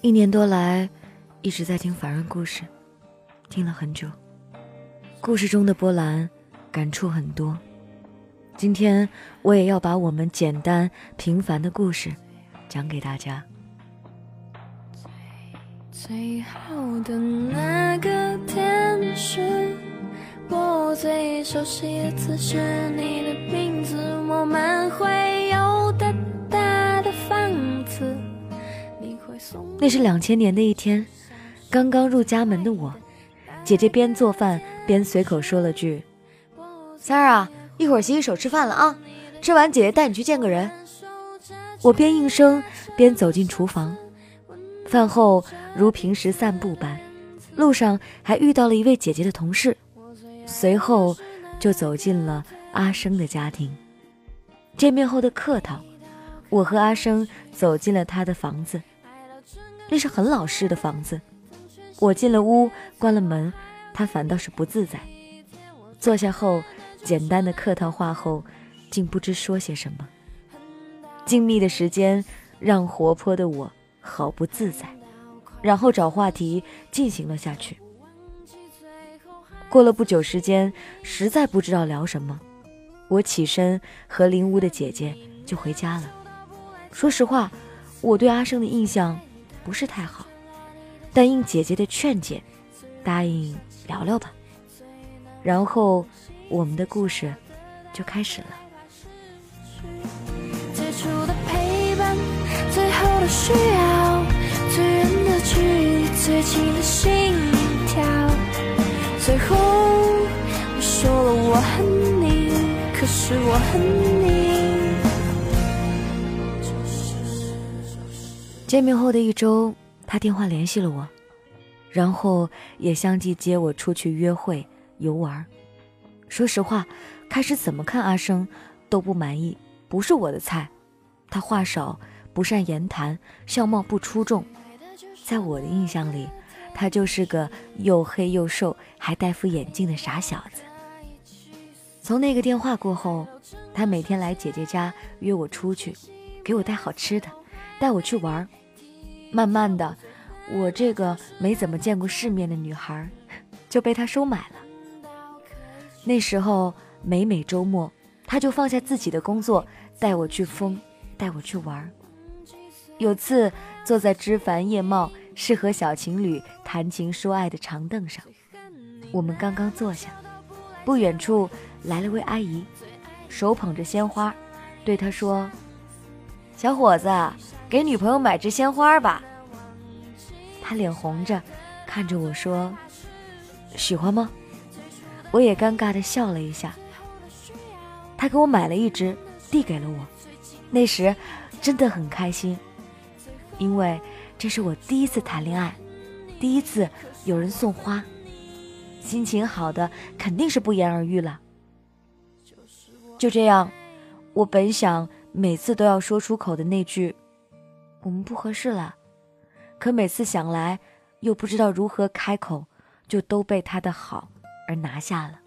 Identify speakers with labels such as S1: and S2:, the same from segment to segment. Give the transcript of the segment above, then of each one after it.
S1: 一年多来，一直在听凡人故事，听了很久。故事中的波澜，感触很多。今天我也要把我们简单平凡的故事讲给大家。最好的那个天使，我最熟悉的字是你的名字，我们会有那是两千年的一天，刚刚入家门的我，姐姐边做饭边随口说了句：“三儿啊，一会儿洗洗手吃饭了啊，吃完姐姐带你去见个人。”我边应声边走进厨房。饭后如平时散步般，路上还遇到了一位姐姐的同事，随后就走进了阿生的家庭。见面后的客套，我和阿生走进了他的房子。那是很老式的房子，我进了屋，关了门，他反倒是不自在。坐下后，简单的客套话后，竟不知说些什么。静谧的时间让活泼的我好不自在，然后找话题进行了下去。过了不久时间，实在不知道聊什么，我起身和邻屋的姐姐就回家了。说实话，我对阿生的印象。不是太好，但应姐姐的劝解，答应聊聊吧。然后我们的故事就开始了。最初的陪伴，最后的需要，最远的距离，最近的心跳。最后我说了我恨你，可是我恨你。见面后的一周，他电话联系了我，然后也相继接我出去约会游玩。说实话，开始怎么看阿生都不满意，不是我的菜。他话少，不善言谈，相貌不出众，在我的印象里，他就是个又黑又瘦还戴副眼镜的傻小子。从那个电话过后，他每天来姐姐家约我出去，给我带好吃的，带我去玩。慢慢的，我这个没怎么见过世面的女孩，就被他收买了。那时候每每周末，他就放下自己的工作，带我去疯，带我去玩。有次坐在枝繁叶茂、适合小情侣谈情说爱的长凳上，我们刚刚坐下，不远处来了位阿姨，手捧着鲜花，对他说：“小伙子。”给女朋友买支鲜花吧。他脸红着，看着我说：“喜欢吗？”我也尴尬的笑了一下。他给我买了一支，递给了我。那时真的很开心，因为这是我第一次谈恋爱，第一次有人送花，心情好的肯定是不言而喻了。就这样，我本想每次都要说出口的那句。我们不合适了，可每次想来，又不知道如何开口，就都被他的好而拿下了。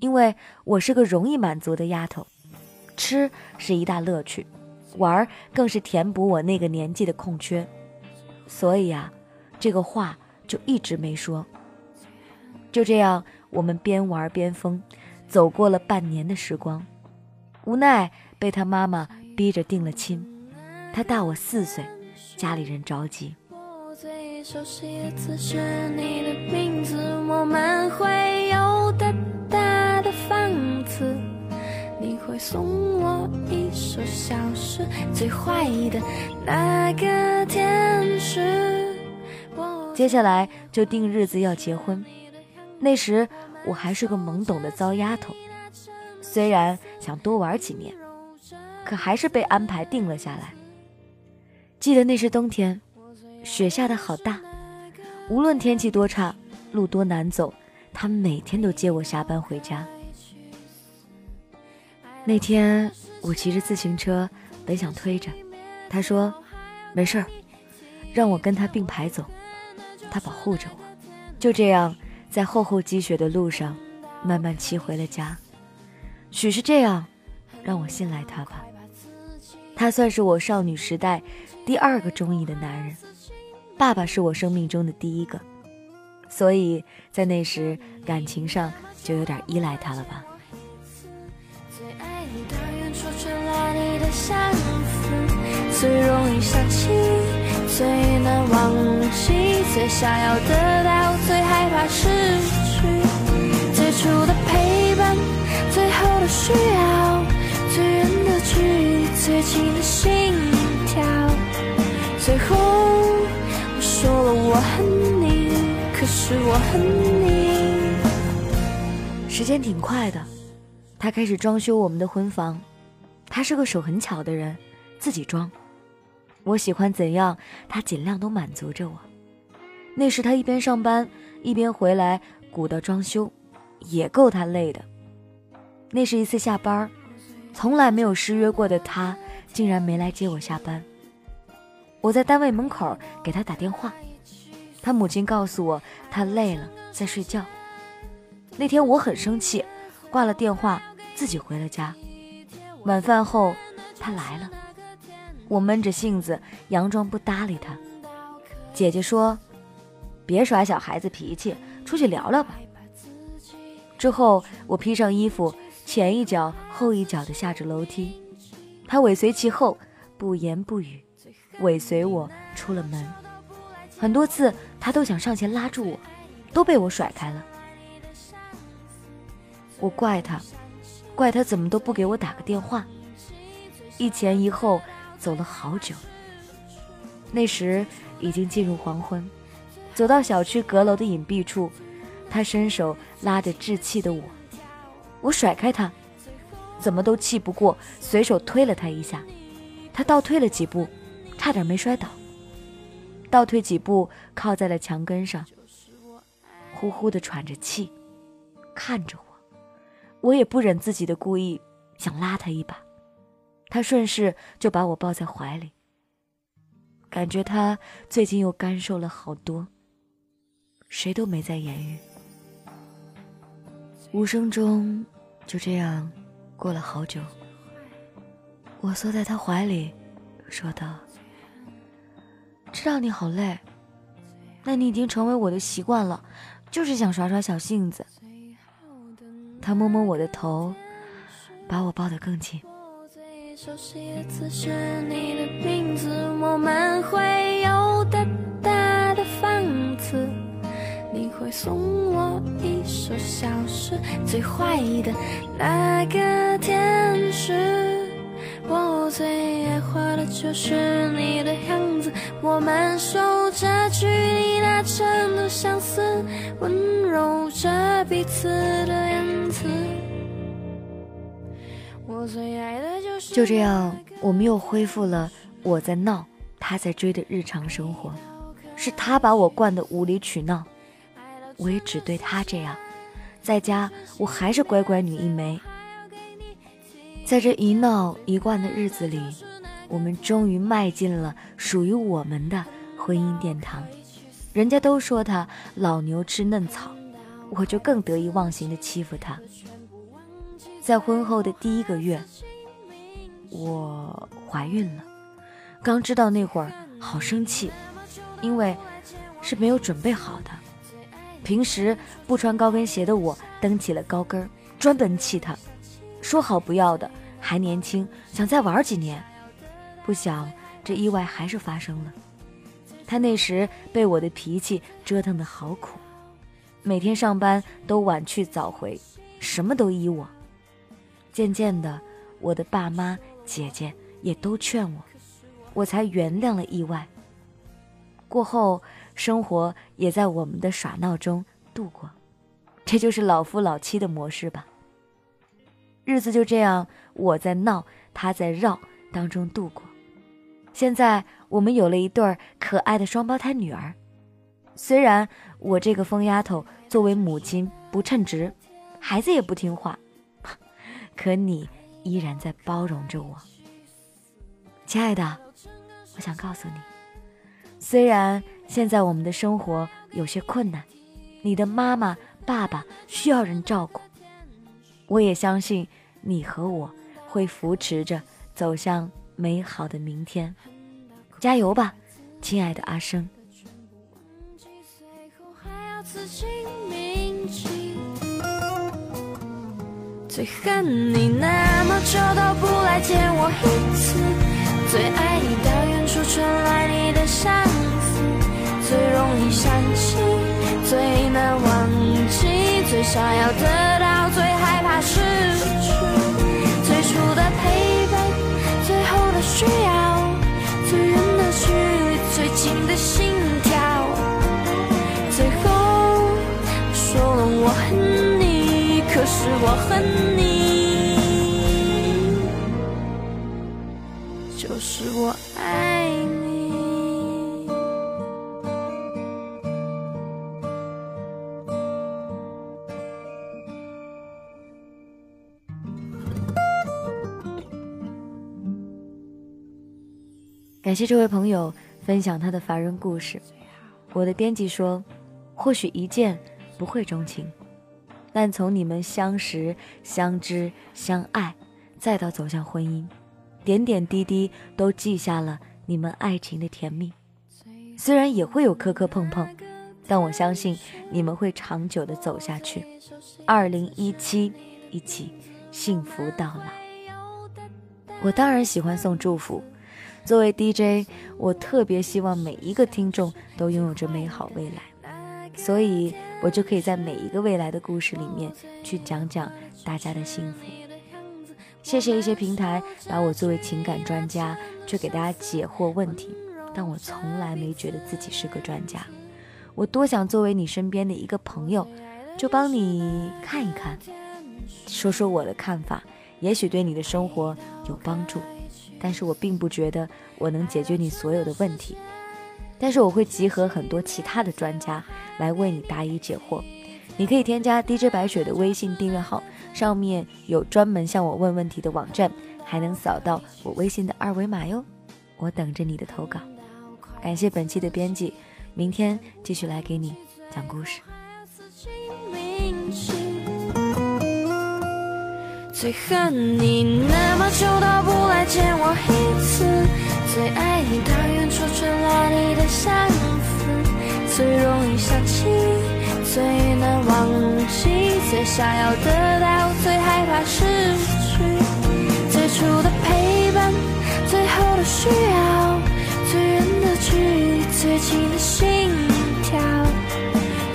S1: 因为我是个容易满足的丫头，吃是一大乐趣，玩更是填补我那个年纪的空缺，所以啊，这个话就一直没说。就这样，我们边玩边疯，走过了半年的时光，无奈被他妈妈逼着定了亲。他大我四岁，家里人着急。接下来就定日子要结婚。那时我还是个懵懂的糟丫头，虽然想多玩几年，可还是被安排定了下来。记得那是冬天，雪下的好大。无论天气多差，路多难走，他每天都接我下班回家。那天我骑着自行车，本想推着，他说：“没事儿，让我跟他并排走。”他保护着我。就这样，在厚厚积雪的路上，慢慢骑回了家。许是这样，让我信赖他吧。他算是我少女时代。第二个中意的男人，爸爸是我生命中的第一个，所以在那时感情上就有点依赖他了吧。
S2: 最容易想起，最难忘记，最想要得到，最害怕失去。最初的陪伴，最后的需要，最远的距离，最近恨你，可是我恨你。
S1: 时间挺快的，他开始装修我们的婚房。他是个手很巧的人，自己装。我喜欢怎样，他尽量都满足着我。那时他一边上班一边回来鼓捣装修，也够他累的。那是一次下班，从来没有失约过的他竟然没来接我下班。我在单位门口给他打电话，他母亲告诉我他累了在睡觉。那天我很生气，挂了电话自己回了家。晚饭后他来了。我闷着性子，佯装不搭理他。姐姐说：“别耍小孩子脾气，出去聊聊吧。”之后，我披上衣服，前一脚后一脚的下着楼梯。他尾随其后，不言不语，尾随我出了门。很多次，他都想上前拉住我，都被我甩开了。我怪他，怪他怎么都不给我打个电话。一前一后。走了好久，那时已经进入黄昏，走到小区阁楼的隐蔽处，他伸手拉着稚气的我，我甩开他，怎么都气不过，随手推了他一下，他倒退了几步，差点没摔倒，倒退几步靠在了墙根上，呼呼的喘着气，看着我，我也不忍自己的故意，想拉他一把。他顺势就把我抱在怀里，感觉他最近又干瘦了好多。谁都没再言语，无声中就这样过了好久。我缩在他怀里，说道：“知道你好累，那你已经成为我的习惯了，就是想耍耍小性子。”他摸摸我的头，把我抱得更紧。熟悉的字是你的名字，我们会有大大的房子。你会送我一首小诗，最坏的那个天使。我最爱画的就是你的样，我们守着距离那程度相似，温柔着彼此的言辞。我最爱的。就这样，我们又恢复了我在闹，他在追的日常生活。是他把我惯得无理取闹，我也只对他这样。在家，我还是乖乖女一枚。在这一闹一惯的日子里，我们终于迈进了属于我们的婚姻殿堂。人家都说他老牛吃嫩草，我就更得意忘形的欺负他。在婚后的第一个月。我怀孕了，刚知道那会儿好生气，因为是没有准备好的。平时不穿高跟鞋的我蹬起了高跟，专门气他。说好不要的，还年轻，想再玩几年。不想这意外还是发生了。他那时被我的脾气折腾得好苦，每天上班都晚去早回，什么都依我。渐渐的，我的爸妈。姐姐也都劝我，我才原谅了意外。过后，生活也在我们的耍闹中度过，这就是老夫老妻的模式吧。日子就这样，我在闹，他在绕当中度过。现在我们有了一对可爱的双胞胎女儿。虽然我这个疯丫头作为母亲不称职，孩子也不听话，可你。依然在包容着我，亲爱的，我想告诉你，虽然现在我们的生活有些困难，你的妈妈、爸爸需要人照顾，我也相信你和我会扶持着走向美好的明天，加油吧，亲爱的阿生。
S2: 自己铭记。最恨你那么久都不来见我一次，最爱你到远处传来你的相思，最容易想起，最难忘记，最想要得到，最害怕失去。是我恨你，就是我爱你。
S1: 感谢这位朋友分享他的凡人故事。我的编辑说，或许一见不会钟情，但从你们相识、相知、相爱，再到走向婚姻，点点滴滴都记下了你们爱情的甜蜜。虽然也会有磕磕碰碰，但我相信你们会长久的走下去。二零一七，一起幸福到老。我当然喜欢送祝福。作为 DJ，我特别希望每一个听众都拥有着美好未来，所以我就可以在每一个未来的故事里面去讲讲大家的幸福。谢谢一些平台把我作为情感专家，去给大家解惑问题，但我从来没觉得自己是个专家。我多想作为你身边的一个朋友，就帮你看一看，说说我的看法，也许对你的生活有帮助。但是我并不觉得我能解决你所有的问题，但是我会集合很多其他的专家来为你答疑解惑。你可以添加 DJ 白雪的微信订阅号，上面有专门向我问问题的网站，还能扫到我微信的二维码哟。我等着你的投稿。感谢本期的编辑，明天继续来给你讲故事。
S2: 最恨你那么久都不来见我一次，最爱你到远处传来你的相思，最容易想起，最难忘记，最想要得到，最害怕失去。最初的陪伴，最后的需要，最远的距离，最近的心跳。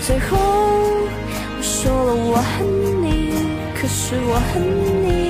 S2: 最后我说了我恨你。可是我恨你。